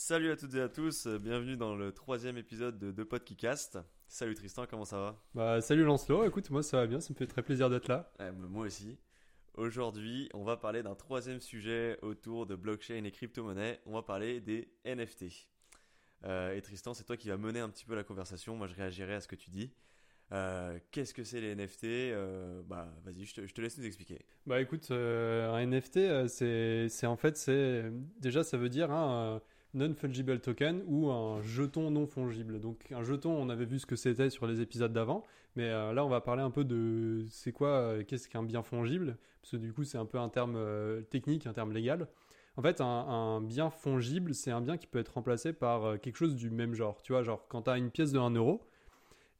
Salut à toutes et à tous, bienvenue dans le troisième épisode de Deux Potes qui Cast. Salut Tristan, comment ça va? Bah, salut Lancelot, écoute, moi ça va bien, ça me fait très plaisir d'être là. Ouais, bah, Moi aussi. Aujourd'hui, on va parler d'un troisième sujet autour de blockchain et crypto-monnaies. On va parler des NFT. Euh, et Tristan, c'est toi qui vas mener un petit peu la conversation. Moi, je réagirai à ce que tu dis. Euh, Qu'est-ce que c'est les NFT Euh, Bah, vas-y, je te, je te laisse nous expliquer. Bah écoute, un NFT, c'est c'est en fait, c'est déjà ça veut dire un non-fungible token ou un jeton non fongible. Donc un jeton, on avait vu ce que c'était sur les épisodes d'avant, mais euh, là on va parler un peu de c'est quoi, euh, qu'est-ce qu'un bien fongible, parce que du coup c'est un peu un terme euh, technique, un terme légal. En fait, un, un bien fongible, c'est un bien qui peut être remplacé par quelque chose du même genre. Tu vois, genre quand tu as une pièce de 1 euro,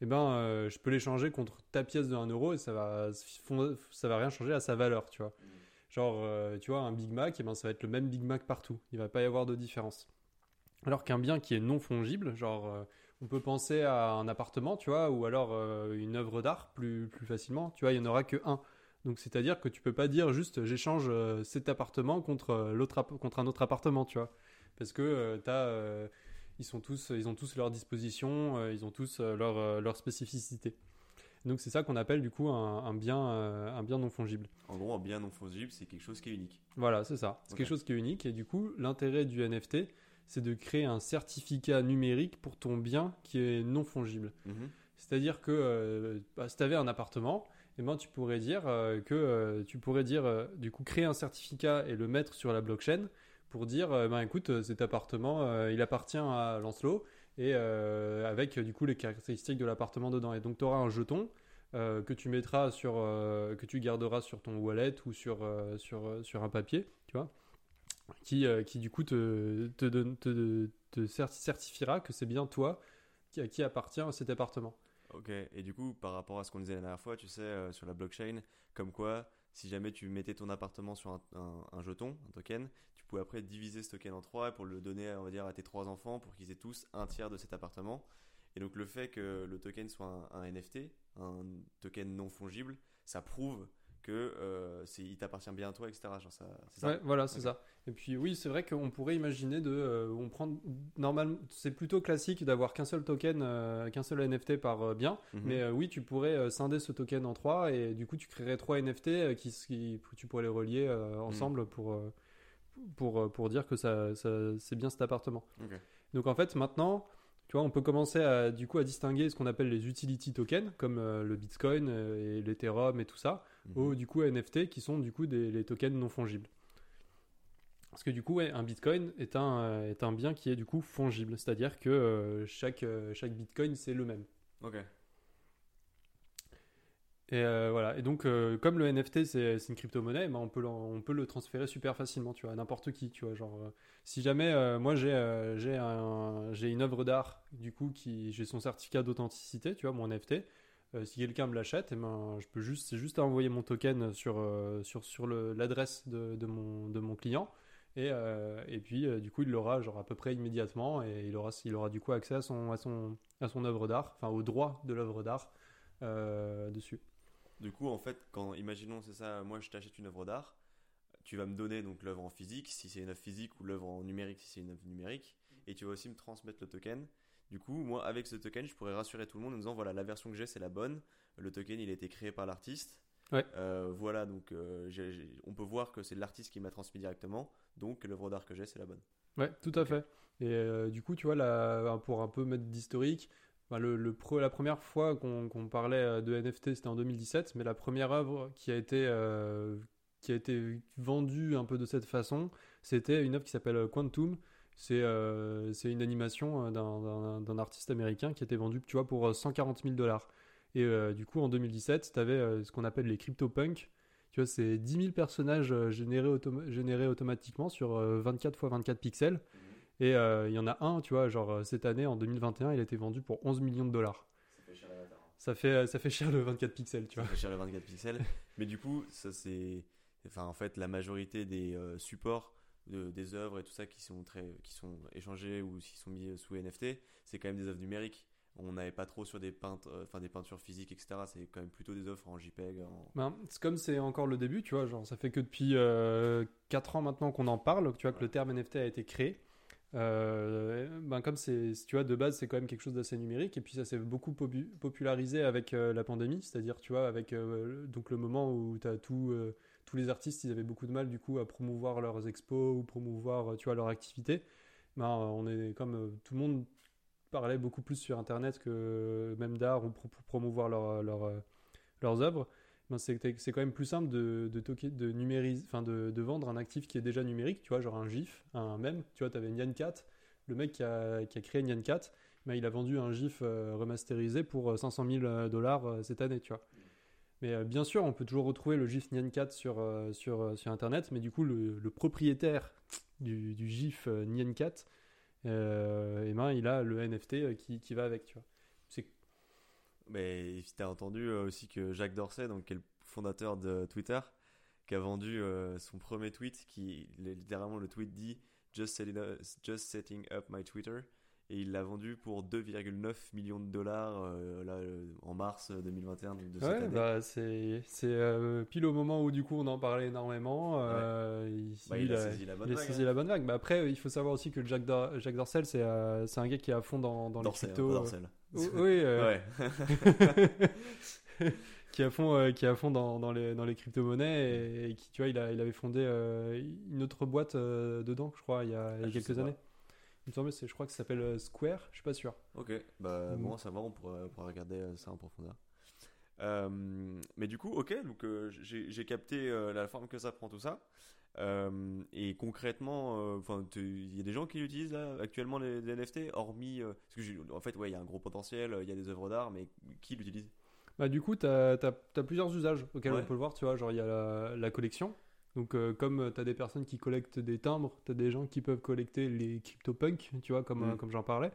eh ben, je peux l'échanger contre ta pièce de 1 euro et ça va, ça va rien changer à sa valeur, tu vois. Genre, euh, tu vois, un Big Mac, eh ben, ça va être le même Big Mac partout. Il va pas y avoir de différence. Alors qu'un bien qui est non fongible, genre, euh, on peut penser à un appartement, tu vois, ou alors euh, une œuvre d'art plus, plus facilement, tu vois, il y en aura que un. Donc, c'est-à-dire que tu peux pas dire juste j'échange euh, cet appartement contre, euh, l'autre contre un autre appartement, tu vois. Parce que t'as, euh, ils, sont tous, ils ont tous leur disposition, ils ont tous leur, leur spécificité. Donc, c'est ça qu'on appelle du coup un, un bien, un bien non fongible. En gros, un bien non fongible, c'est quelque chose qui est unique. Voilà, c'est ça. C'est quelque chose qui est unique et du coup, l'intérêt du NFT, c'est de créer un certificat numérique pour ton bien qui est non fongible. Mhm. C'est-à-dire que euh, bah, si tu avais un appartement, eh ben, tu pourrais dire euh, que euh, tu pourrais dire du coup créer un certificat et le mettre sur la blockchain pour dire ben écoute cet appartement il appartient à Lancelot et avec du coup les caractéristiques de l'appartement dedans et donc tu auras un jeton que tu mettras sur que tu garderas sur ton wallet ou sur sur sur un papier tu vois qui euh, qui du coup te te te, te cer- certifiera que c'est bien toi qui, à appartient cet appartement Ok, et du coup, par rapport à ce qu'on disait la dernière fois, tu sais, euh, sur la blockchain, comme quoi, si jamais tu mettais ton appartement sur un jeton, un token, tu pouvais après diviser ce token en trois pour le donner, on va dire, à tes trois enfants pour qu'ils aient tous un tiers de cet appartement. Et donc, le fait que le token soit un, un NFT, un token non fongible, ça prouve que euh, c'est, il t'appartient bien à toi, etc. Genre ça, c'est ça Ouais, voilà, c'est ça. Et puis oui, c'est vrai qu'on pourrait imaginer de, euh, on prend normalement, c'est plutôt classique d'avoir qu'un seul token, euh, qu'un seul NFT par euh, bien. Mhm. Mais oui, tu pourrais scinder ce token en trois et du coup, tu créerais trois NFT qui, qui tu pourrais les relier euh, ensemble pour pour pour dire que ça, ça c'est bien cet appartement. Donc en fait, maintenant, tu vois, on peut commencer à du coup à distinguer ce qu'on appelle les utility tokens comme euh, le Bitcoin et l'Ethereum et tout ça Aux du coup NFT qui sont du coup des les tokens non fongibles. Parce que du coup, ouais, un Bitcoin est un, euh, est un bien qui est du coup fongible, c'est-à-dire que euh, chaque, euh, chaque Bitcoin c'est le même. Ok. Et euh, voilà. Et donc, comme le NFT c'est une crypto-monnaie, ben, on, peut le, on peut le transférer super facilement, tu vois, à n'importe qui, tu vois. Genre, si jamais moi j'ai j'ai un- j'ai une œuvre d'art, du coup, qui j'ai son certificat d'authenticité, tu vois, mon NFT. Euh, si quelqu'un me l'achète, eh ben, je peux juste, c'est juste à envoyer mon token sur, euh, sur, sur l'adresse de, de, mon, de mon client. Et, euh, et puis, du coup, il l'aura genre à peu près immédiatement et il aura, il aura du coup accès à son, à son, à son œuvre d'art, enfin au droit de l'œuvre d'art dessus. Du coup, en fait, quand, imaginons, c'est ça, moi je t'achète une œuvre d'art, tu vas me donner donc l'œuvre en physique, si c'est une œuvre physique, ou l'œuvre en numérique, si c'est une œuvre numérique, et tu vas aussi me transmettre le token. Du coup, moi, avec ce token, je pourrais rassurer tout le monde en disant, voilà, la version que j'ai, c'est la bonne, le token, il a été créé par l'artiste. Ouais. Euh, voilà, donc euh, on peut voir que c'est l'artiste qui m'a transmis directement, donc l'œuvre d'art que j'ai, c'est la bonne. Ouais, tout à fait. Et euh, du coup, tu vois, là, pour un peu mettre d'historique, bah, le, le pre- la première fois qu'on parlait de NFT, c'était en 2017, mais la première œuvre qui a été, qui a été vendue un peu de cette façon, c'était une œuvre qui s'appelle Quantum. C'est euh, une animation euh, d'un- artiste américain qui a été vendue, tu vois, pour euh, 140 000 dollars. Et euh, du coup, en 2017, tu avais ce qu'on appelle les CryptoPunks. Tu vois, c'est 10 000 personnages euh, générés, autom- générés automatiquement sur euh, 24 x 24 pixels. Et euh, il y en a un, tu vois, genre euh, cette année, en 2021, il a été vendu pour 11 millions de dollars. Ça fait cher l'avatar. Ça fait, euh, ça fait cher le 24 pixels, tu Ça vois. fait cher le 24 pixels. Mais du coup, ça c'est. Enfin, en fait, la majorité des euh, supports de- des œuvres et tout ça qui sont, très, qui sont échangés ou qui sont mis sous NFT, c'est quand même des œuvres numériques. On n'avait pas trop sur des, peintres, euh, enfin, des peintures physiques, etc. C'est quand même plutôt des œuvres en JPEG. En... Ben, c'est comme c'est encore le début, tu vois, genre ça fait que depuis 4 ans maintenant qu'on en parle, tu vois, que le terme NFT a été créé. euh, ben comme c'est, tu vois, de base, c'est quand même quelque chose d'assez numérique, et puis ça s'est beaucoup popu- popularisé avec euh, la pandémie, c'est-à-dire, tu vois, avec euh, donc le moment où tu as tout, euh, tous les artistes, ils avaient beaucoup de mal, du coup, à promouvoir leurs expos ou promouvoir, euh, tu vois, leur activité. Ben, on est comme euh, tout le monde parlait beaucoup plus sur Internet que même d'art ou pour, promouvoir leur, euh, leurs œuvres. Ben, c'est quand même plus simple de, de, numériser, enfin de, de vendre un actif qui est déjà numérique, tu vois, genre un GIF, un. Tu vois, tu avais Nyan Cat, le mec qui a, qui a créé Nyan Cat, ben, il a vendu un GIF remasterisé pour euh, 500 000 dollars cette année, tu vois. Mais euh, bien sûr, on peut toujours retrouver le GIF Nyan Cat sur, euh, sur, euh, sur Internet, mais du coup, le, propriétaire du, GIF euh, Nyan Cat, euh, eh ben, il a le NFT qui, qui va avec, tu vois. Mais tu as entendu aussi que Jacques Dorsey, donc, qui est le fondateur de Twitter, qui a vendu son premier tweet, qui littéralement le tweet dit Just setting, setting up my Twitter. Et il l'a vendu pour 2,9 millions de dollars euh, là, euh, en mars 2021 donc de cette Ouais, année. bah c'est euh, pile au moment où du coup on en parlait énormément. euh, il, Bah, il a saisi la bonne il a vague, saisi hein. la bonne vague. Mais après, il faut savoir aussi que Jack, Dor- Jack Dorsey, c'est euh, un gars qui est à fond dans, dans les cryptos. euh, Dorsel. oui, euh, Ouais. qui est à fond, euh, qui est à fond dans, dans les, dans les crypto-monnaies et, et qui, tu vois, il, a, il avait fondé euh, une autre boîte euh, dedans, je crois, il y a, Ah, quelques années. Il me semble, je crois que ça s'appelle euh, Square, je suis pas sûr. Ok, bah Mm. bon à savoir, on pourra, on pourra regarder euh, ça en profondeur. Euh, mais du coup, ok, donc euh, j'ai capté euh, la forme que ça prend tout ça. Et concrètement, enfin, il y a des gens qui l'utilisent là actuellement les, les NFT, hormis parce que j'ai- en fait, ouais, il y a un gros potentiel, il y a des œuvres d'art, mais qui l'utilise? Bah, du coup, tu as, plusieurs usages auxquels Ouais. on peut le voir. Tu vois, genre, il y a la, la collection. Donc, euh, comme tu as des personnes qui collectent des timbres, tu as des gens qui peuvent collecter les CryptoPunk, tu vois, comme, Mm. euh, comme j'en parlais.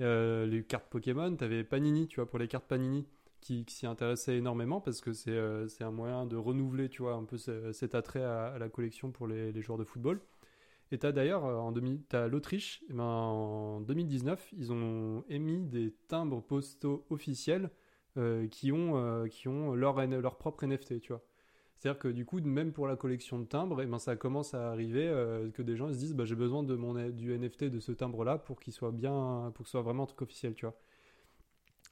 Euh, les cartes Pokémon, tu avais Panini, tu vois, pour les cartes Panini, qui, qui s'y intéressaient énormément parce que c'est euh, un moyen de renouveler, tu vois, un peu ce- cet attrait à, à la collection pour les, les joueurs de football. Et tu as d'ailleurs, euh, en 2000 t'as l'Autriche, eh ben, en 2019, ils ont émis des timbres postaux officiels euh, qui, ont, euh, qui ont leur, leur propre NFT, tu vois. C'est-à-dire que du coup, même pour la collection de timbres, eh ben, ça commence à arriver euh, que des gens se disent bah, j'ai besoin de mon, du NFT de ce timbre-là pour qu'il soit bien, pour que ce soit vraiment un truc officiel, tu vois.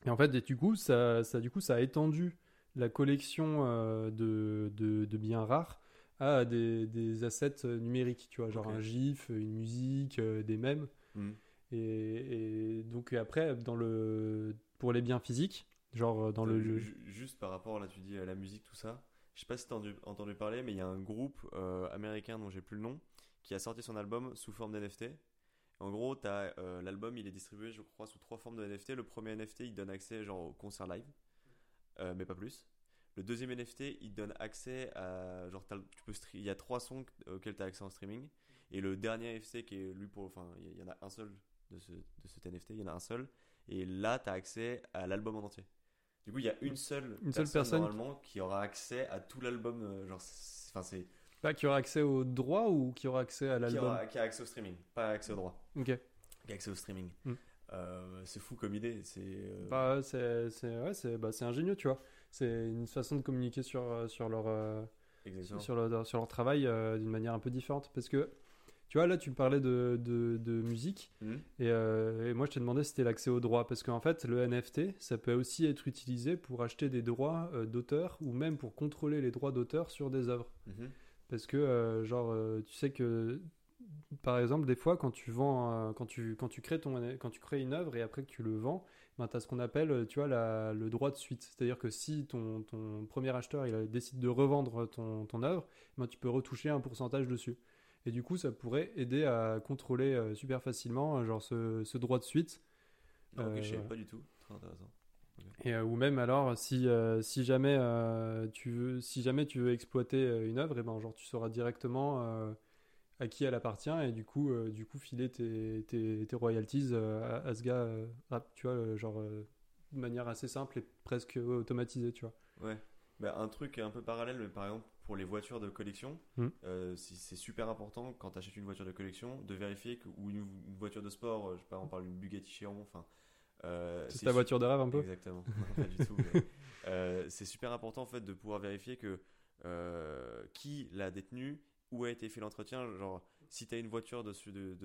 Et en fait, et du, coup, ça, ça, du coup, ça a étendu la collection euh, de, de, de biens rares à des, des assets euh, numériques, tu vois, genre un GIF, une musique, euh, des mèmes. Mm. Et, et donc après, dans le, pour les biens physiques, genre dans le... Ju- ju- Juste par rapport, là, tu dis à la musique, tout ça. Je sais pas si t'as entendu, entendu parler, mais il y a un groupe euh, américain dont j'ai plus le nom qui a sorti son album sous forme d'NFT. En gros, t'as, euh, l'album il est distribué, je crois, sous trois formes de NFT. Le premier NFT il donne accès genre au concert live, euh, mais pas plus. Le deuxième NFT il donne accès à genre t'as tu peux il y a trois sons auxquels tu as accès en streaming. Et le dernier NFT qui est lui pour enfin il y- en a un seul de ce de cet NFT, il y en a un seul. Et là tu as accès à l'album en entier. Du coup, il y a une seule, Une seule personne, normalement qui aura accès à tout l'album. euh, genre, enfin, c'est Pas qui aura accès au droit ou qui aura accès à qui, l'album aura- qui a accès au streaming, pas accès au droit, Ok. qui a accès au streaming. Hmm. Euh, c'est fou comme idée. C'est euh, Bah, c'est c'est- ouais, c'est bah, c'est ingénieux, tu vois. C'est une façon de communiquer sur, sur, leur, euh, sur, leur, sur leur travail d'une manière un peu différente. Parce que, tu vois, là, tu me parlais de, de, de musique. Et, euh, et moi, je t'ai demandé si c'était l'accès aux droits. Parce qu'en fait, le NFT, ça peut aussi être utilisé pour acheter des droits euh, d'auteur ou même pour contrôler les droits d'auteur sur des œuvres. Mhm. Parce que, euh, genre, tu sais que, par exemple, des fois, quand tu vends, quand, tu, quand, tu crées ton, quand tu crées une œuvre et après que tu le vends, ben, tu as ce qu'on appelle, tu vois, la- le droit de suite. C'est-à-dire que si ton, ton premier acheteur il décide de revendre ton, ton œuvre, ben, tu peux retoucher un pourcentage dessus. Et du coup, ça pourrait aider à contrôler euh, super facilement, euh, genre, ce, ce droit de suite. Non, ok, Euh, je pas du tout. Très intéressant. Et, ou même alors, si, si, jamais, tu veux, si jamais tu veux exploiter une œuvre, et ben, genre, tu sauras directement à qui elle appartient et du coup, euh, du coup filer tes, tes, tes royalties euh, à, à ce gars, euh, rap, tu vois, genre de manière assez simple et presque automatisée, tu vois. Ouais. Bah, un truc un peu parallèle, mais par exemple pour les voitures de collection, Hmm. euh, c'est super important quand tu achètes une voiture de collection de vérifier que ou une, une voiture de sport, euh, je sais pas, on parle d'une Bugatti Chiron, enfin. euh, C'est ta voiture de rêve un peu Exactement. Non, pas du tout. euh, c'est super important en fait de pouvoir vérifier que qui l'a détenu, où a été fait l'entretien. Genre, si tu as une voiture de,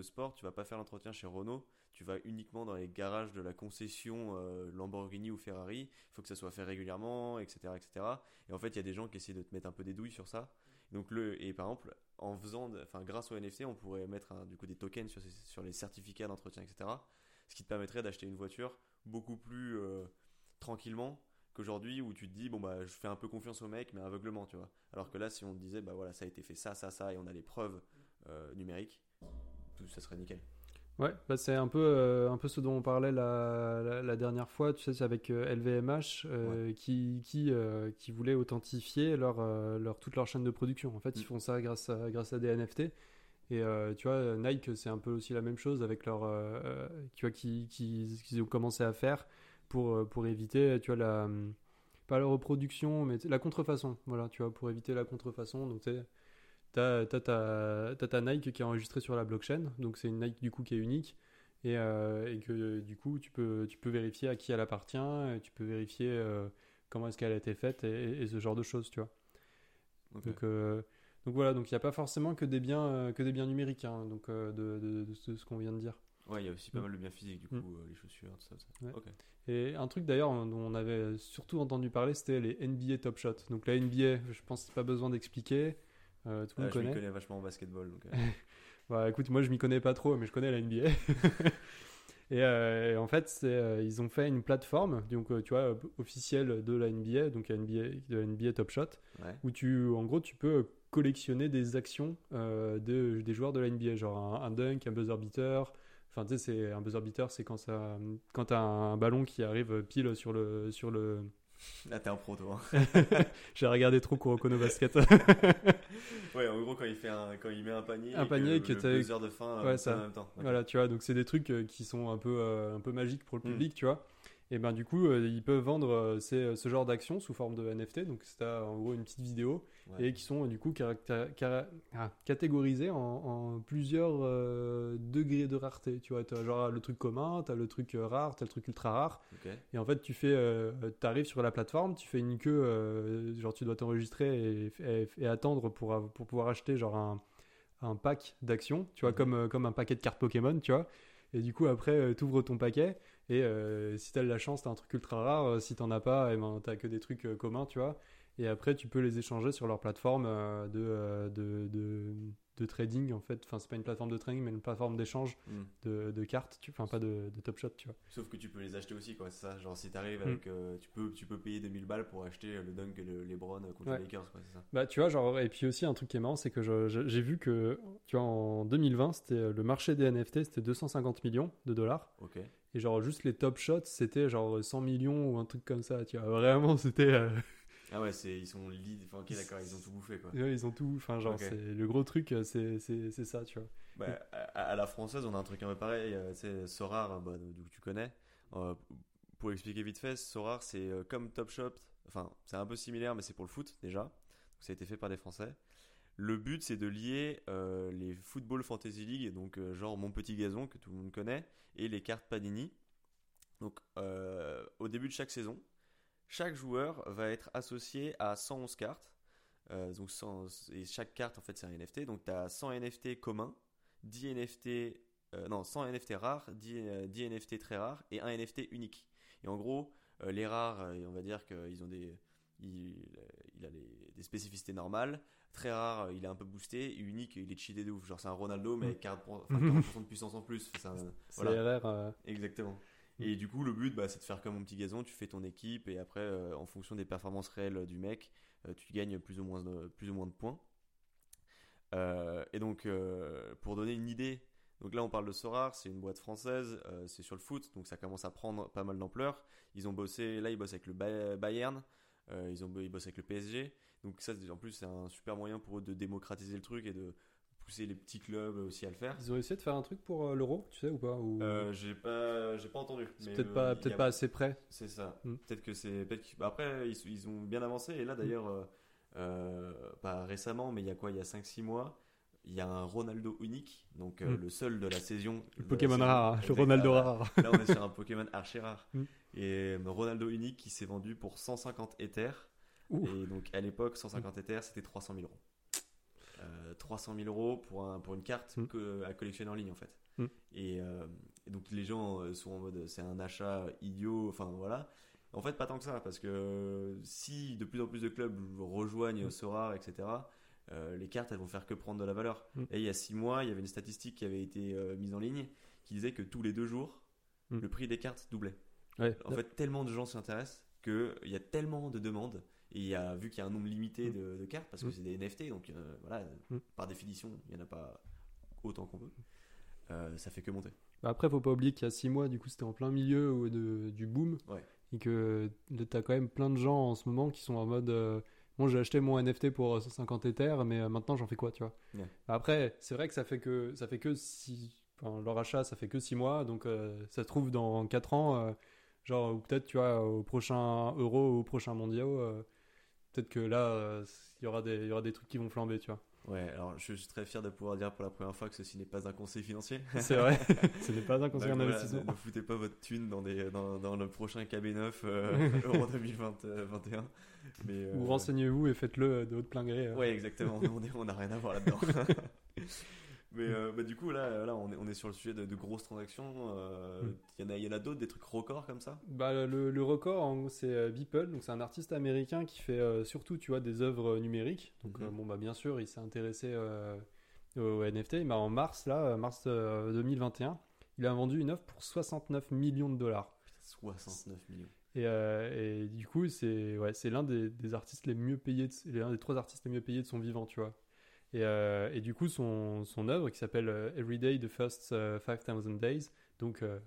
sport, tu vas pas faire l'entretien chez Renault, tu vas uniquement dans les garages de la concession euh, Lamborghini ou Ferrari, il faut que ça soit fait régulièrement, etc. etc. Et en fait, il y a des gens qui essaient de te mettre un peu des douilles sur ça. Donc le, et par exemple, en faisant, enfin, grâce au NFT, on pourrait mettre du coup des tokens sur, sur les certificats d'entretien, etc. Ce qui te permettrait d'acheter une voiture beaucoup plus euh, tranquillement qu'aujourd'hui où tu te dis bon bah je fais un peu confiance au mec mais aveuglement tu vois alors que là si on te disait bah voilà ça a été fait ça ça ça et on a les preuves euh, numériques tout ça serait nickel Ouais, bah c'est un peu, euh, un peu ce dont on parlait la, la, dernière fois, tu sais, c'est avec LVMH euh, qui, qui, qui voulait authentifier leur, leur, toute leur chaîne de production. En fait, ils mm. font ça grâce à, grâce à des NFT. Et tu vois, Nike, c'est un peu aussi la même chose avec leur. tu vois, qui, qui, qui, ont commencé à faire pour, pour éviter, tu vois, la. Pas la reproduction, mais la contrefaçon. Voilà, tu vois, pour éviter la contrefaçon. Donc, tu sais T'as as, ta Nike qui est enregistrée sur la blockchain, donc c'est une Nike du coup qui est unique et, euh, et, que du coup tu peux, tu peux vérifier à qui elle appartient, tu peux vérifier euh, comment est-ce qu'elle a été faite et, ce genre de choses, tu vois. Donc, euh, donc voilà, donc il n'y a pas forcément que des biens, que des biens numériques, hein, donc de, de, de, ce, qu'on vient de dire. Ouais, il y a aussi pas mm. mal de biens physiques, du mm. coup, les chaussures, tout ça. Et un truc d'ailleurs dont on avait surtout entendu parler, c'était les NBA Top Shot. Donc la NBA, je pense a pas besoin d'expliquer. Euh, tout le monde ah, connaît. Je connais vachement en basketball. Donc, euh. bah, écoute, moi je m'y connais pas trop, mais je connais la NBA. Euh, et, en fait, ils ont fait une plateforme, donc tu vois, officielle de la NBA, donc NBA, de la NBA Top Shot, où tu, en gros, tu peux collectionner des actions de, des joueurs de la NBA, genre un, un dunk, un buzzer beater. Enfin, tu sais, c'est un buzzer beater, c'est quand ça, quand t'as un ballon qui arrive pile sur le, sur le, Là, t'es un pro, toi. J'ai regardé trop Kurokono Basket. ouais, en gros, quand il, fait un, quand il met un panier, un panier que, tu as. de fin ouais, ça. en même temps. Voilà, tu vois, donc c'est des trucs euh, qui sont un peu, euh, un peu magiques pour le hmm. public, tu vois. Et ben du coup, euh, ils peuvent vendre ce genre d'actions sous forme de NFT. Donc c'est en gros une petite vidéo et qui sont du coup ah, catégorisés en, plusieurs euh, degrés de rareté. Tu vois, as genre le truc commun, tu as le truc euh, rare, tu as le truc ultra rare. Et en fait, tu fais, euh, arrives sur la plateforme, tu fais une queue, genre tu dois t'enregistrer et, attendre pour, pour pouvoir acheter genre un, un pack d'actions, tu vois, comme, comme un paquet de cartes Pokémon, tu vois. Et du coup, après, tu ouvres ton paquet. Et si tu as de la chance, tu as un truc ultra rare. Si tu as pas, eh ben, tu que des trucs communs, tu vois et après tu peux les échanger sur leur plateforme euh, euh, de, de, de, trading en fait. Enfin, c'est pas une plateforme de trading, mais une plateforme d'échange hmm. de, de, cartes, tu... enfin pas de, de Top Shot, tu vois. Sauf que tu peux les acheter aussi, quoi, c'est ça. Genre, si t'arrives hmm. avec. Euh, tu, peux, tu peux payer 2000 balles pour acheter le dunk et le LeBron contre les Lakers, quoi, c'est ça. Bah, tu vois, genre, et puis aussi un truc qui est marrant, c'est que j'ai vu que, tu vois, en 2020, c'était le marché des NFT, c'était 250 millions de dollars. Ok. Et genre, juste les top shots, c'était genre 100 millions ou un truc comme ça, tu vois. Vraiment, c'était. Ah ouais, c'est, ils sont lead. Enfin, ok, d'accord, ils ont tout bouffé, quoi. Ouais, ils ont tout. Enfin, genre, c'est, le gros truc, euh, c'est, c'est, c'est ça, tu vois. Bah, à, la française, on a un truc un peu pareil. Euh, c'est Sorar, bah, d'où tu connais. Euh, pour expliquer vite fait, Sorar, c'est comme Top Shop. Enfin, c'est un peu similaire, mais c'est pour le foot, déjà. Donc, ça a été fait par des Français. Le but, c'est de lier les Football Fantasy League, donc genre Mon Petit Gazon, que tout le monde connaît, et les cartes Panini. Donc, au début de chaque saison, chaque joueur va être associé à 111 cartes. Euh, donc et chaque carte, en fait, c'est un NFT. Donc, tu as 100 NFT communs, 10 NFT, euh, non, 100 NFT rares, 10, 10, NFT très rares et un NFT unique. Et en gros, euh, les rares, on va dire qu'ils ont des. Il, a des spécificités normales. Très rare, il est un peu boosté. unique, il est cheaté de ouf. Genre, c'est un Ronaldo, mais 40%, mm. de puissance en plus. C'est voilà. Exactement. Et du coup, le but, bah, c'est de faire comme mon petit gazon, tu fais ton équipe et après, euh, en fonction des performances réelles du mec, euh, tu gagnes plus ou moins de, plus ou moins de points. Euh, et donc, pour donner une idée, donc là on parle de Sorar, c'est une boîte française, c'est sur le foot, donc ça commence à prendre pas mal d'ampleur. Ils ont bossé, là ils bossent avec le Bayern, ils, ont, ils bossent avec le PSG, donc ça en plus c'est un super moyen pour eux de démocratiser le truc et de pousser les petits clubs aussi à le faire. Ils ont essayé de faire un truc pour euh, l'euro, tu sais ou pas ou... Euh, J'ai pas, j'ai pas entendu. Peut-être pas, peut-être pas assez près. C'est ça. Hmm. Peut-être que c'est, peut bah, après ils, ils, ont bien avancé et là d'ailleurs, hmm. euh, pas récemment, mais il y a quoi, il y a 5-6 mois. Il y a un Ronaldo unique, donc hmm. le seul de la saison. Le Pokémon rare, le Ronaldo rare. Là, on est sur un Pokémon archi rare. Et Ronaldo unique qui s'est vendu pour 150 Ethers. Et donc à l'époque, 150 Ethers, c'était 300 000 euros. Euh, 300 000 euros pour, un, pour une carte Mm. que- à collectionner en ligne en fait. Mm. Et, euh, et donc les gens euh, sont en mode c'est un achat idiot, enfin voilà. En fait, pas tant que ça, parce que si de plus en plus de clubs rejoignent Mm. Sora, etc., euh, les cartes elles vont faire que prendre de la valeur. Mm. Et il y a six mois, il y avait une statistique qui avait été euh, mise en ligne qui disait que tous les deux jours, le prix des cartes doublait. Ouais. En fait, tellement de gens s'y intéressent qu'il y a tellement de demandes. Et il y a, vu qu'il y a un nombre limité Mm. de, de cartes, parce que Mm. c'est des NFT, donc euh, voilà, Mm. par définition, il n'y en a pas autant qu'on veut. Euh, ça fait que monter. Bah Après, faut pas oublier qu'il y a 6 mois, du coup, c'était en plein milieu euh, de, du boom. Ouais. Et que tu as quand même plein de gens en ce moment qui sont en mode euh, Bon, j'ai acheté mon NFT pour euh, 150 Ethers, mais euh, maintenant j'en fais quoi, tu vois? Ouais. Après, c'est vrai que ça fait que ça fait que si leur achat, ça fait que 6 mois, donc euh, ça se trouve dans 4 ans, euh, genre, ou peut-être, tu vois, au prochain Euro au prochain Mondial, euh, peut-être que là, euh, il y, aura des- il y aura des trucs qui vont flamber, tu vois. Ouais, alors je suis très fier de pouvoir dire pour la première fois que ceci n'est pas un conseil financier. C'est vrai, ce n'est pas un conseil en voilà, ne, ne foutez pas votre thune dans, des, dans, dans le prochain KB9 euh, Euro 2021. Mais, euh, Ou renseignez-vous et faites-le de votre plein gré. euh. Ouais, exactement. On n'a rien à voir là-dedans. Mais euh, bah, du coup, là, là on, est, on est sur le sujet de, de grosses transactions. euh, Mm. Il y en a, il a d'autres, des trucs records comme ça? Bah, le, le record, c'est euh, Beeple, donc c'est un artiste américain qui fait euh, surtout, tu vois, des œuvres numériques. Donc, euh, bon, bah, bien sûr, il s'est intéressé euh, au NFT. Mais en mars, là, euh, mars euh, 2021, il a vendu une œuvre pour 69 millions de dollars. 69 millions. Et, euh, et du coup, c'est ouais, l'un des, des artistes les mieux payés, l'un des trois artistes les mieux payés de son vivant, tu vois. Et, euh, et du coup, son, son œuvre qui s'appelle euh, Everyday the First euh, 5000 Days, donc euh,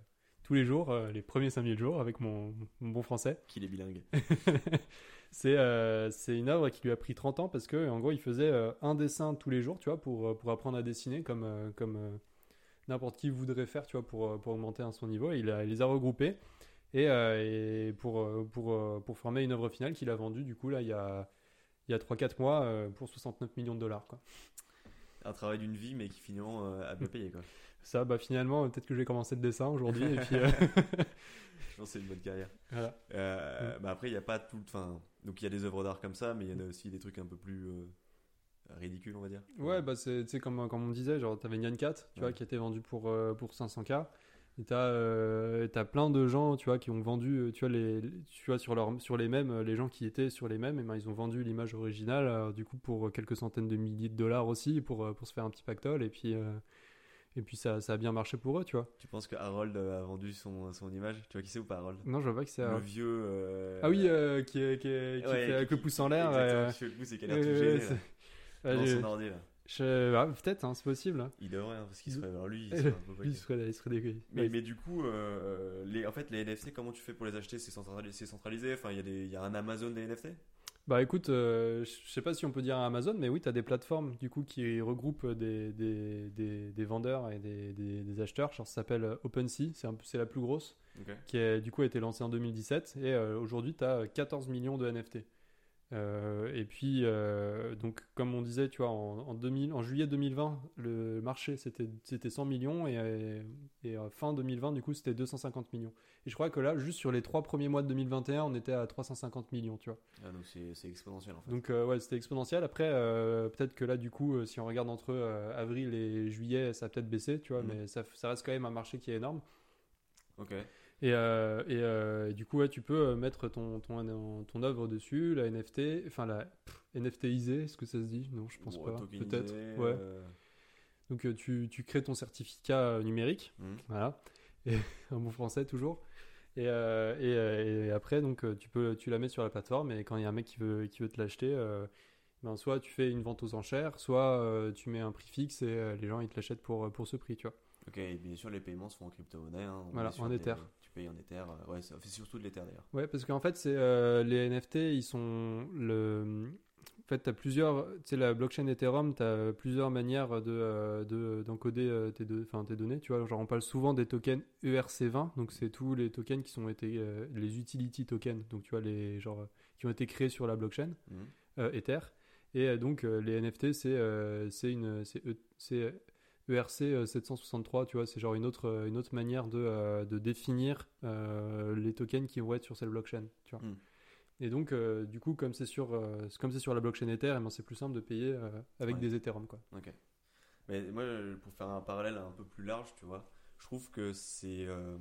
tous les jours, euh, les premiers 5000 jours, avec mon, mon bon français, Qu'il est bilingue. c'est euh, une œuvre qui lui a pris 30 ans parce que en gros il faisait euh, un dessin tous les jours tu vois pour, euh, pour apprendre à dessiner comme, euh, comme euh, n'importe qui voudrait faire tu vois pour, euh, pour augmenter à son niveau. Et il, a- il les a regroupés. Et, euh, et pour, euh, pour, euh, pour former une œuvre finale qu'il a vendue du coup là il y a, il y a 3-4 mois euh, pour 69 millions de dollars quoi. Un travail d'une vie, mais qui finalement euh, a bien payé quoi. ça bah finalement peut-être que j'ai commencé le dessin aujourd'hui et puis euh, c'est une bonne carrière. voilà. Euh, bah après, il n'y a pas tout. Enfin, donc il y a des œuvres d'art comme ça, mais il y en a aussi des trucs un peu plus euh, ridicules, on va dire. Ouais, bah c'est comme, comme on disait, genre t'avais Nyan 4, tu Ouais. vois, qui a été vendu pour, euh, pour 500K. Et t'as euh, t'as plein de gens, tu vois, qui ont vendu, euh, tu vois, les, tu vois sur, leur, sur les mêmes, euh, les gens qui étaient sur les mêmes, et ben, ils ont vendu l'image originale, euh, du coup, pour quelques centaines de milliers de dollars aussi, pour, pour se faire un petit pactole, et puis, euh, et puis ça, ça a bien marché pour eux, tu vois. Tu penses que Harold a vendu son, son image? Tu vois qui c'est ou pas Harold? Non, je vois pas que c'est... Le vieux. Ah oui, qui, est- qui, qui ouais, fait avec qui- le pouce en l'air. Exactement, qui le pouce et qui a l'air tout gêné. là, dans son ordi là. Je- ah, Peut-être, hein, c'est possible. hein. Il devrait, hein, parce qu'il Il- serait. Alors lui, il serait un peu Lui, paquet. il serait, il serait des... Mais, ouais, mais du coup, euh, les, en fait, les NFT, comment tu fais pour les acheter? C'est centralisé, centralisé? Enfin, il y, a des- y a un Amazon des NFT Bah écoute, euh, je sais pas si on peut dire Amazon, mais oui, tu as des plateformes du coup qui regroupent des, des, des, des vendeurs et des, des, acheteurs. Genre, ça s'appelle euh, OpenSea, c'est un la plus grosse, qui a, du coup a été lancée en 2017. Et euh, aujourd'hui, tu as 14 millions de NFT. Euh, et puis, euh, donc, comme on disait, tu vois, en, en, 2000, en juillet 2020, le marché c'était c'était 100 millions et, et euh, fin 2020, du coup, c'était 250 millions. Et je crois que là, juste sur les trois premiers mois de 2021, on était à 350 millions, tu vois. Ah, donc c'est exponentiel en fait. Donc euh, ouais, c'était exponentiel. Après, peut-être que là, du coup, si on regarde entre avril et juillet, ça a peut-être baissé, tu vois, Mhm. mais ça, ça reste quand même un marché qui est énorme. Ok. Et, euh, et, euh, et du coup, ouais, tu peux euh, mettre ton, ton, ton œuvre dessus, la NFT, enfin la pff, NFTisée, est-ce que ça se dit? Non, je pense pas. Peut-être. Ouais. Donc tu, tu crées ton certificat numérique, hmm. voilà, et un bon français toujours. Et, euh, et, et après, donc, tu, peux, tu la mets sur la plateforme et quand il y a un mec qui veut, qui veut te l'acheter, euh, ben, soit tu fais une vente aux enchères, soit euh, tu mets un prix fixe et les gens ils te l'achètent pour, pour ce prix, tu vois. Ok, et bien sûr, les paiements se font en crypto-monnaie. hein. On Voilà, en des- Ether. Tu payes en Ether. euh, Ouais, fait surtout de l'Ether d'ailleurs. Ouais, parce qu'en fait, c'est euh, les NFT, ils sont le. En fait, tu as plusieurs. Tu sais, la blockchain Ethereum, tu as plusieurs manières de, euh, de- d'encoder euh, tes, données. Tu vois, genre, on parle souvent des tokens ERC20, donc c'est tous les tokens qui sont été. euh, les utility tokens, donc tu vois, les, genre, qui ont été créés sur la blockchain euh, Ether. Et donc, les NFT, c'est c'est une. C'est E- c'est ERC euh, 763, tu vois, c'est genre une autre, euh, une autre manière de, euh, de définir euh, les tokens qui vont être sur cette blockchain, tu vois. Mm. Et donc, euh, du coup, comme c'est sur, euh, comme c'est sur la blockchain Ether, eh ben, c'est plus simple de payer euh, avec Ouais. des Ethereum. Quoi. Ok. Mais moi, pour faire un parallèle un peu plus large, tu vois, je trouve que c'est euh,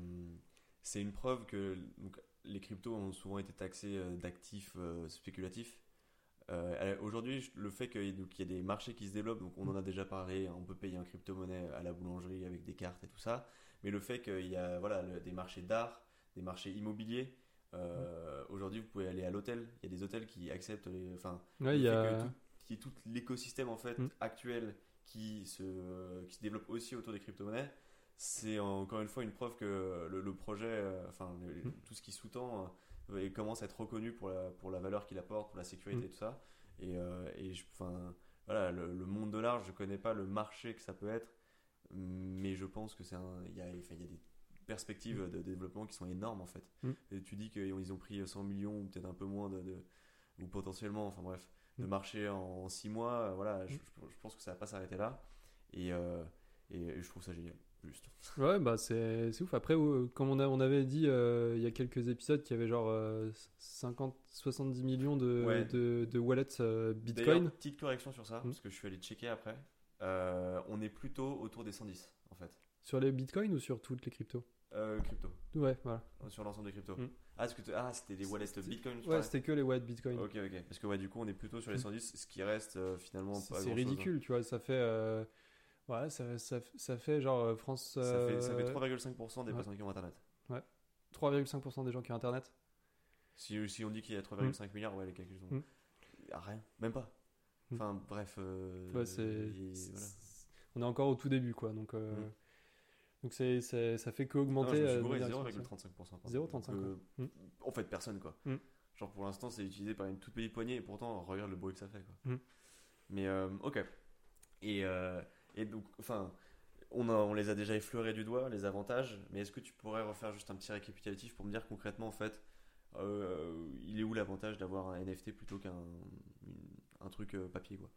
c'est une preuve que donc, les cryptos ont souvent été taxés euh, d'actifs euh, spéculatifs. Euh, alors, Aujourd'hui, le fait qu'il y ait- des marchés qui se développent, donc on en a déjà parlé, on peut payer en crypto-monnaie à la boulangerie avec des cartes et tout ça, mais le fait qu'il y a voilà, le- des marchés d'art, des marchés immobiliers, euh, aujourd'hui vous pouvez aller à l'hôtel, il y a des hôtels qui acceptent les... Enfin, Ouais, il y a... que tout, tout l'écosystème en fait Mm. actuel qui se, qui se développe aussi autour des crypto-monnaies, c'est encore une fois une preuve que le, le projet, euh, enfin le- Mm. tout ce qui sous-tend, euh, et commence à être reconnu pour la, pour la valeur qu'il apporte, pour la sécurité Mm. et tout ça. Et, euh, et je, voilà, le, le monde de l'art, je connais pas le marché que ça peut être, mais je pense que c'est il y a, y a des perspectives de développement qui sont énormes en fait. Mm. Et tu dis qu'ils ont pris 100 millions ou peut-être un peu moins de, de- ou potentiellement, enfin bref, de Mm. marché en 6 mois, voilà, je, je pense que ça va pas s'arrêter là. Et, euh, et je trouve ça génial, juste. Ouais, bah c'est c'est ouf. Après, euh, comme on, a, on avait dit euh, il y a quelques épisodes qu'il y avait genre euh, 50, 70 millions de, Ouais. de, de wallets euh, Bitcoin. Petite correction sur ça, Mm. parce que je suis allé checker après. Euh, on est plutôt autour des 110 en fait. Sur les bitcoins ou sur toutes les cryptos? Euh, crypto, Ouais, voilà. sur l'ensemble des cryptos. Mm. Ah, ah, c'était des wallets Bitcoin Ouais, c'était que les wallets Bitcoin. Ok, ok. Parce que ouais, du coup, on est plutôt sur les Mm. 110, ce qui reste euh, finalement C'est pas c'est hein. ridicule, tu vois. Ça fait. Euh, Ouais, ça, ça, ça fait genre euh, France. Ça fait, ça fait euh, 3,5% des ouais. personnes qui ont Internet. 3,5% des gens qui ont Internet. Si, si on dit qu'il y a 3,5 milliards, ouais, les calculs sont. Mm. Ah, rien, même pas. Mm. Enfin, bref. euh, Ouais. On est encore au tout début, quoi. Donc, euh, Mm. donc c'est, ça fait qu'augmenter. euh, exponentielle. 0,35%. pardon. 0,35, Donc, euh, ouais. Mm. En fait, personne, quoi. Genre, pour l'instant, c'est utilisé par une toute petite poignée, et pourtant, regarde le bruit que ça fait, quoi. Mais, euh, ok. Et, euh, et donc, enfin, on, a- on les a déjà effleurés du doigt, les avantages, mais est-ce que tu pourrais refaire juste un petit récapitulatif pour me dire concrètement, en fait, euh, il est où l'avantage d'avoir un NFT plutôt qu'un un truc euh, papier, quoi?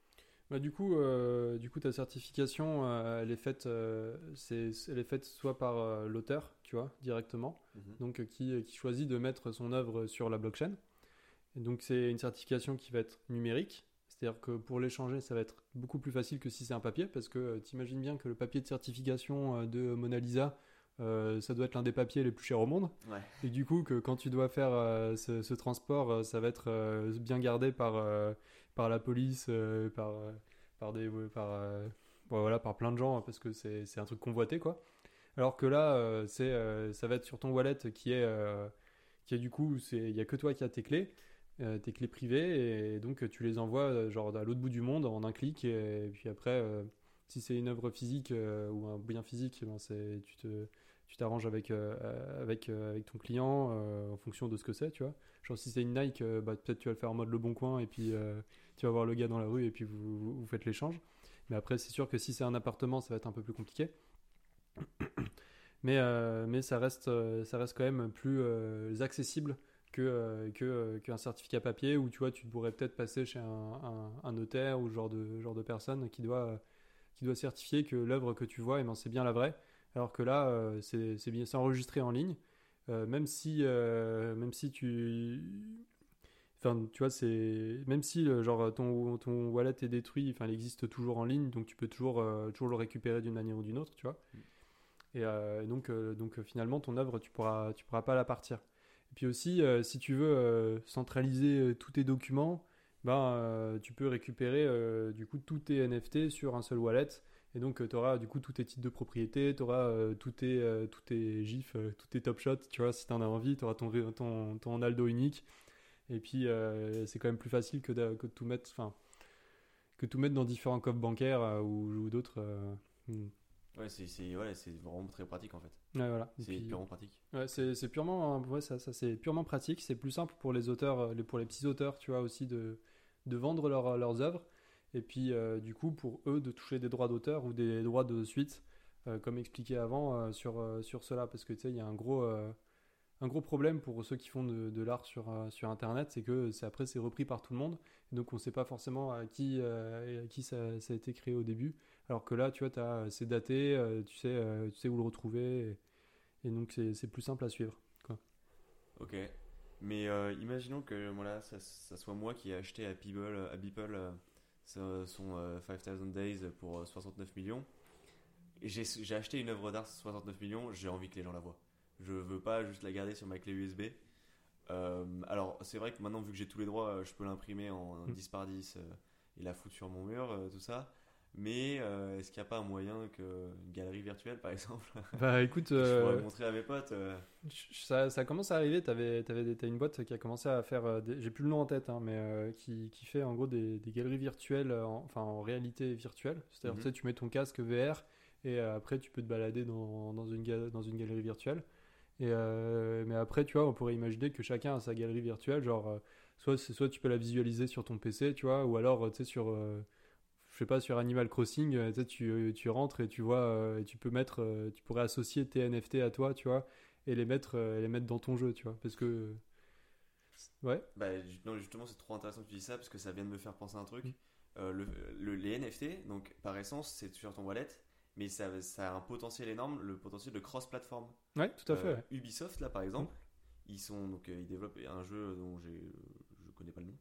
Bah, du coup, euh, du coup, ta certification, euh, elle est faite, euh, c'est, elle est faite soit par l'auteur, tu vois, directement, Mhm. donc qui, qui choisit de mettre son œuvre sur la blockchain. Et donc c'est une certification qui va être numérique, c'est-à-dire que pour l'échanger, ça va être beaucoup plus facile que si c'est un papier, parce que tu imagines bien que le papier de certification euh, de Mona Lisa, euh, ça doit être l'un des papiers les plus chers au monde. Ouais. Et du coup, que quand tu dois faire euh, ce, ce transport, euh, ça va être euh, bien gardé par, euh, par la police, euh, par, euh, par, des, par, euh, bon, voilà, par plein de gens, parce que c'est c'est un truc convoité, quoi. Alors que là, euh, c'est, euh, ça va être sur ton wallet qui est, euh, qui est du coup, il n'y a que toi qui as tes clés, euh, tes clés privées, et donc tu les envoies euh, genre à l'autre bout du monde en un clic, et, puis après, euh, si c'est une œuvre physique euh, ou un bien physique, ben c'est, tu tu t'arranges avec, euh, avec, euh, avec ton client euh, en fonction de ce que c'est, tu vois. Genre si c'est une Nike, euh, bah, peut-être tu vas le faire en mode le bon coin et puis euh, tu vas voir le gars dans la rue et puis vous, vous, vous faites l'échange. Mais après, c'est sûr que si c'est un appartement, ça va être un peu plus compliqué. Mais, euh, mais ça, reste, euh, ça reste quand même plus euh, accessible que, euh, euh, qu'un certificat papier où tu vois, tu pourrais peut-être passer chez un, un, un notaire ou ce genre de, genre de personne qui doit, qui doit certifier que l'œuvre que tu vois, eh ben, c'est bien la vraie. Alors que là, euh, c'est c'est bien c'est enregistré en ligne. Même si même si tu enfin tu vois c'est même si genre ton ton wallet est détruit enfin il existe toujours en ligne donc tu peux toujours euh, toujours le récupérer d'une manière ou d'une autre tu vois et euh, donc euh, donc finalement ton œuvre tu pourras tu pourras pas la partir et puis aussi euh, si tu veux euh, centraliser euh, tous tes documents ben tu peux récupérer du coup tous tes NFT sur un seul wallet et donc, tu auras du coup tous tes titres de propriété, tu auras tous tes, tous tes gifs, tous tes top shots, tu vois, si tu en as envie, tu auras ton, ton, ton Aldo unique. Et puis, c'est quand même plus facile que de, que de tout mettre, enfin, que tout mettre dans différents coffres bancaires ou, ou d'autres. Euh. Ouais, c'est c'est vraiment très pratique en fait. Ouais, voilà. C'est puis- purement pratique. Ouais, c'est c'est purement, ouais, ça, ça c'est purement pratique. C'est plus simple pour les auteurs, euh, pour les petits auteurs, tu vois, aussi de, de vendre leur- leurs œuvres. Et puis, euh, du coup, pour eux, de toucher des droits d'auteur ou des droits de suite, euh, comme expliqué avant, euh, sur, euh, sur cela. Parce que, tu sais, il y a un gros, euh, un gros problème pour ceux qui font de, de l'art sur, euh, sur Internet, c'est que c'est après, c'est repris par tout le monde. Et donc, on ne sait pas forcément à qui, euh, à qui ça, ça a été créé au début. Alors que là, tu vois, t'as- c'est daté, euh, tu, sais, euh, tu sais où le retrouver. Et, et donc, c'est c'est plus simple à suivre. Ok. Mais euh, imaginons que voilà, ça, ça soit moi qui ai acheté à People, à Beeple euh, son euh, 5000 Days pour euh, 69 millions. J'ai j'ai acheté une œuvre d'art 69 millions, j'ai envie que les gens la voient. Je veux pas juste la garder sur ma clé USB. Euh, alors, c'est vrai que maintenant, vu que j'ai tous les droits, euh, je peux l'imprimer en Mm. 10 par 10 euh, et la foutre sur mon mur, euh, tout ça. Mais euh, est-ce qu'il n'y a pas un moyen que une galerie virtuelle, par exemple, Bah écoute, je euh, pourrais montrer à mes potes euh, ça, ça commence à arriver. T'avais, t'as une boîte qui a commencé à faire, euh, des- j'ai plus le nom en tête, hein, mais euh, qui, qui fait en gros des, des galeries virtuelles, euh, en- enfin en réalité virtuelle. C'est-à-dire, Mhm. tu sais, tu mets ton casque VR et euh, après tu peux te balader dans, dans, une, dans une galerie virtuelle. Et, euh, mais après, tu vois, on pourrait imaginer que chacun a sa galerie virtuelle. Genre, euh, soit, soit tu peux la visualiser sur ton PC, tu vois, ou alors, euh, tu sais, sur, euh, je sais pas, sur Animal Crossing, euh, tu sais, tu, tu rentres et tu vois, euh, et tu peux mettre, euh, tu pourrais associer tes NFT à toi, tu vois, et les mettre, euh, les mettre dans ton jeu, tu vois, parce que, ouais, Bah, non, justement, c'est trop intéressant que tu dis ça parce que ça vient de me faire penser à un truc. Mm. Euh, le, le- les NFT, donc par essence, c'est sur ton wallet, mais ça, ça a un potentiel énorme, le potentiel de cross-platform. ouais, tout à fait. Euh, ouais. Ubisoft, là, par exemple, ils sont donc euh, ils développent un jeu dont euh, je connais pas le nom.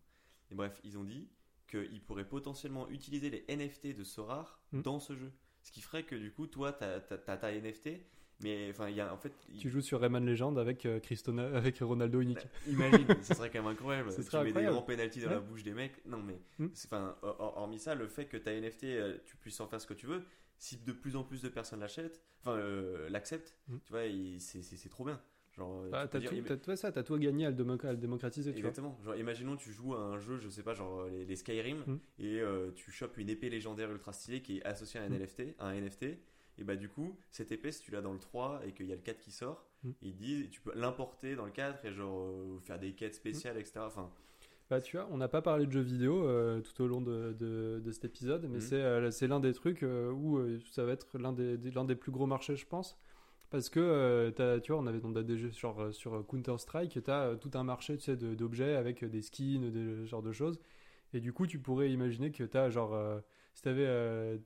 Et bref, ils ont dit qu'ils pourraient potentiellement utiliser les NFT de Sorar Mm. dans ce jeu. Ce qui ferait que du coup, toi, t'as as, ta NFT, mais enfin, il y a en fait. Tu joues sur Rayman Legend avec, euh, avec Ronaldo unique. Imagine, ce serait quand même incroyable. Ce tu mets des incroyable. grands penalties dans Ouais. la bouche des mecs. Non, mais Mm. enfin, hormis ça, le fait que ta NFT, euh, tu puisses en faire ce que tu veux, si de plus en plus de personnes l'achètent, enfin, euh, l'acceptent, Mm. tu vois, c'est trop bien. Genre, euh, t'as tout, im- t'as- toi, ça, t'as tout à gagner à le, démoc- à le démocratiser, tu vois. Exactement. Genre, imaginons tu joues à un jeu, je sais pas, genre les, les Skyrim, Mm. et euh, tu chopes une épée légendaire ultra stylée qui est associée à un Mm. NFT, à un NFT. Et bah du coup, cette épée, si tu l'as dans le 3 et qu'il y a le 4 qui sort, Mm. ils disent, tu peux l'importer dans le 4 et genre euh, faire des quêtes Mm. spéciales, etc. Enfin, Bah, tu vois, on n'a pas parlé de jeux vidéo euh, tout au long de, de, de cet épisode, mais Mhm. c'est euh, c'est l'un des trucs euh, où euh, ça va être l'un des, des- l'un des plus gros marchés, je pense. Parce que, euh, t'as- tu vois, on avait dans des jeux genre, euh, sur Counter-Strike, tu as tout un marché tu sais, de- d'objets avec euh, des skins, des genres de choses. Et du coup, tu pourrais imaginer que tu as, genre, euh, si tu avais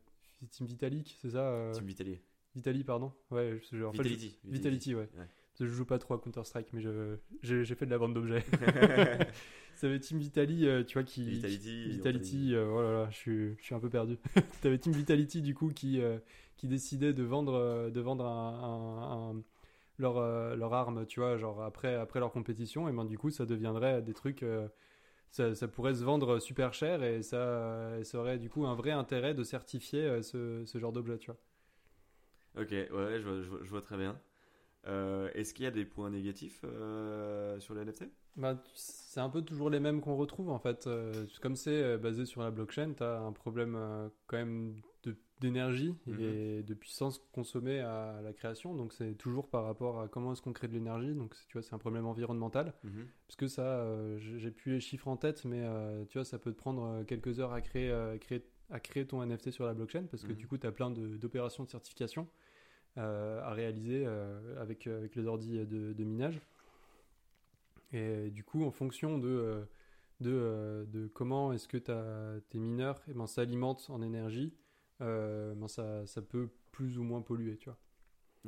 Team Vitalik, c'est ça euh, Team Vitaly. Vitali, pardon. Ouais, je- en fait, je- Vitality. Vitality, ouais. Ouais. Parce que je joue pas trop à Counter-Strike, mais j'ai fait de la vente d'objets. Ça avait Team Vitali, euh, tu vois, qui. Vitality, Vitality, euh, oh là là, je suis, je suis un peu perdu. T'avais Team Vitality, du coup, qui, euh, qui décidait de vendre, euh, de vendre un, un- un- leur, euh, leur arme, tu vois, genre après, après leur compétition. Et ben, du coup, ça deviendrait des trucs. euh, ça, ça pourrait se vendre super cher et ça, ça aurait du coup un vrai intérêt de certifier ce, ce genre d'objet, tu vois. Ok, ouais, je vois, je vois- je vois très bien. Est-ce qu'il y a des points négatifs sur les NFT Bah, c'est un peu toujours les mêmes qu'on retrouve en fait. Euh, comme c'est euh, basé sur la blockchain, tu as un problème euh, quand même de- d'énergie Mhm. et de puissance consommée à la création. Donc c'est toujours par rapport à comment est-ce qu'on crée de l'énergie. Donc tu vois, c'est un problème environnemental. Parce que ça, j'ai plus les chiffres en tête, mais tu vois, ça peut te prendre quelques heures à créer, créer, à créer ton NFT sur la blockchain parce que Mhm. du coup, tu as plein d'opérations de, certification à réaliser avec, avec les ordis de, de minage. Et du coup, en fonction de, euh, de, euh, de comment est-ce que tes mineurs eh ben, s'alimentent en énergie, euh, ben, ça, ça peut plus ou moins polluer, tu vois.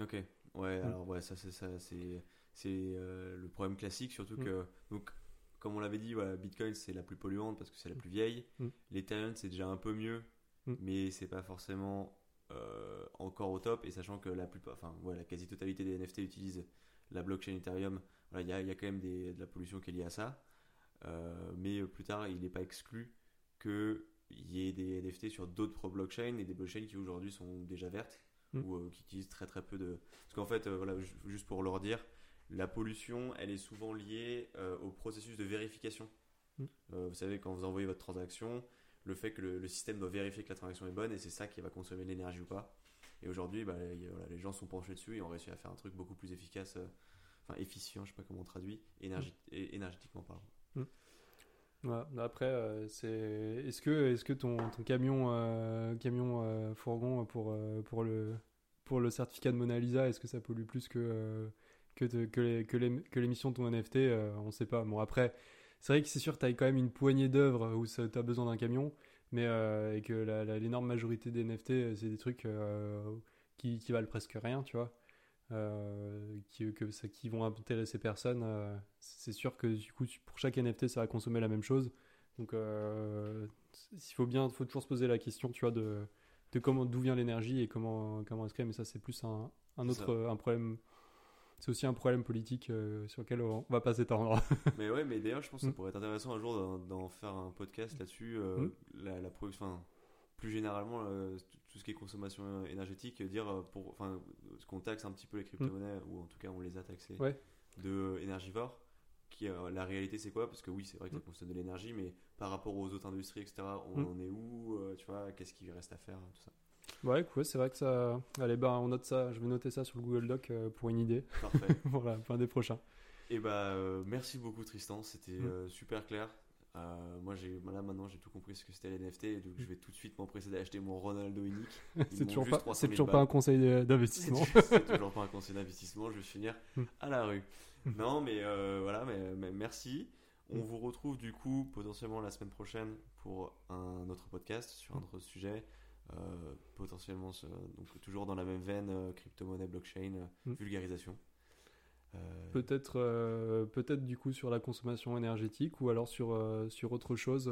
Ok, ouais, Mm. alors ouais, ça c'est ça, c'est euh, le problème classique, surtout Mm. que donc comme on l'avait dit, voilà, Bitcoin c'est la plus polluante parce que c'est la plus vieille. Mm. L'Ethereum c'est déjà un peu mieux, Mm. mais c'est pas forcément euh, encore au top. Et sachant que la plupart, enfin ouais, la quasi-totalité des NFT utilisent la blockchain Ethereum, voilà, il y a, il y a quand même des- de la pollution qui est liée à ça. Euh, mais euh, plus tard, il n'est pas exclu qu'il y ait des NFT sur d'autres blockchains et des blockchains qui aujourd'hui sont déjà vertes Mm. ou euh, qui utilisent très très peu de. Parce qu'en fait, euh, voilà, ju- juste pour leur dire, la pollution, elle est souvent liée au processus de vérification. Mm. Vous savez, quand vous envoyez votre transaction, le fait que le, le système doit vérifier que la transaction est bonne et c'est ça qui va consommer l'énergie ou pas. Et aujourd'hui, bah, voilà, les gens sont penchés dessus et ont réussi à faire un truc beaucoup plus efficace, euh, enfin efficient, je sais pas comment on traduit, énergi- et- énergétiquement parlant. Voilà. Après, euh, c'est est-ce que est-ce que ton, ton camion euh, camion fourgon pour pour le pour le certificat de Mona Lisa, est-ce que ça pollue plus que que de- que les- que les- que l'émission de ton NFT On sait pas. Bon après, c'est vrai que c'est sûr, tu as quand même une poignée d'œuvres où tu as besoin d'un camion, mais euh, et que l'énorme majorité des NFT, euh, c'est des trucs euh, qui qui valent presque rien, tu vois. Qui, que ça, qui vont intéresser personne, c'est sûr que du coup, pour chaque NFT, ça va consommer la même chose. Donc, il faut bien, faut toujours se poser la question, tu vois, de, de comment, d'où vient l'énergie et comment, comment crée. Mais ça, c'est plus un, un autre, un problème. C'est aussi un problème politique euh, sur lequel on va pas s'étendre. Mais ouais, mais d'ailleurs, je pense que ça Mm. pourrait être intéressant un jour d'en- faire un podcast là-dessus. euh, Mm. la, la production, plus généralement, euh, tout ce qui est consommation énergétique, dire pour, enfin, ce qu'on taxe un petit peu les crypto-monnaies, ou en tout cas on les a taxées, Ouais. de énergivores. Qui, la réalité, c'est quoi? Parce que oui, c'est vrai que ça Mm. consomme de l'énergie, mais par rapport aux autres industries, etc., on Mm. en est où Tu vois, qu'est-ce qu'il reste à faire Tout ça? Ouais, ouais, c'est vrai que ça. Allez, bah, on note ça. Je vais noter ça sur le Google Doc euh, pour une idée Parfait. pour la fin des prochains. Et bah, euh, merci beaucoup Tristan, c'était Mm. euh, super clair. Euh, moi, j'ai, là maintenant, j'ai tout compris ce que c'était les NFT, et donc je vais tout de suite m'empresser d'acheter mon Ronaldo unique. C'est toujours pas, 300 c'est 000 toujours pas un conseil d'investissement. c'est toujours pas un conseil d'investissement, je vais finir Mm. à la rue. Mm. Non, mais voilà, mais, mais merci. On vous retrouve du coup potentiellement la semaine prochaine pour un autre podcast sur un autre sujet. Euh, potentiellement, ce- donc toujours dans la même veine, euh, crypto-monnaie, blockchain, euh, Mm. vulgarisation. Peut-être, euh, peut-être du coup sur la consommation énergétique ou alors sur, sur autre chose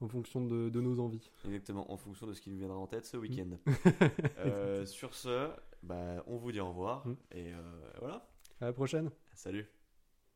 en fonction de, de nos envies. Exactement, en fonction de ce qui nous viendra en tête ce week-end. Euh, sur ce, bah, on vous dit au revoir Mm. et voilà. À la prochaine. Salut.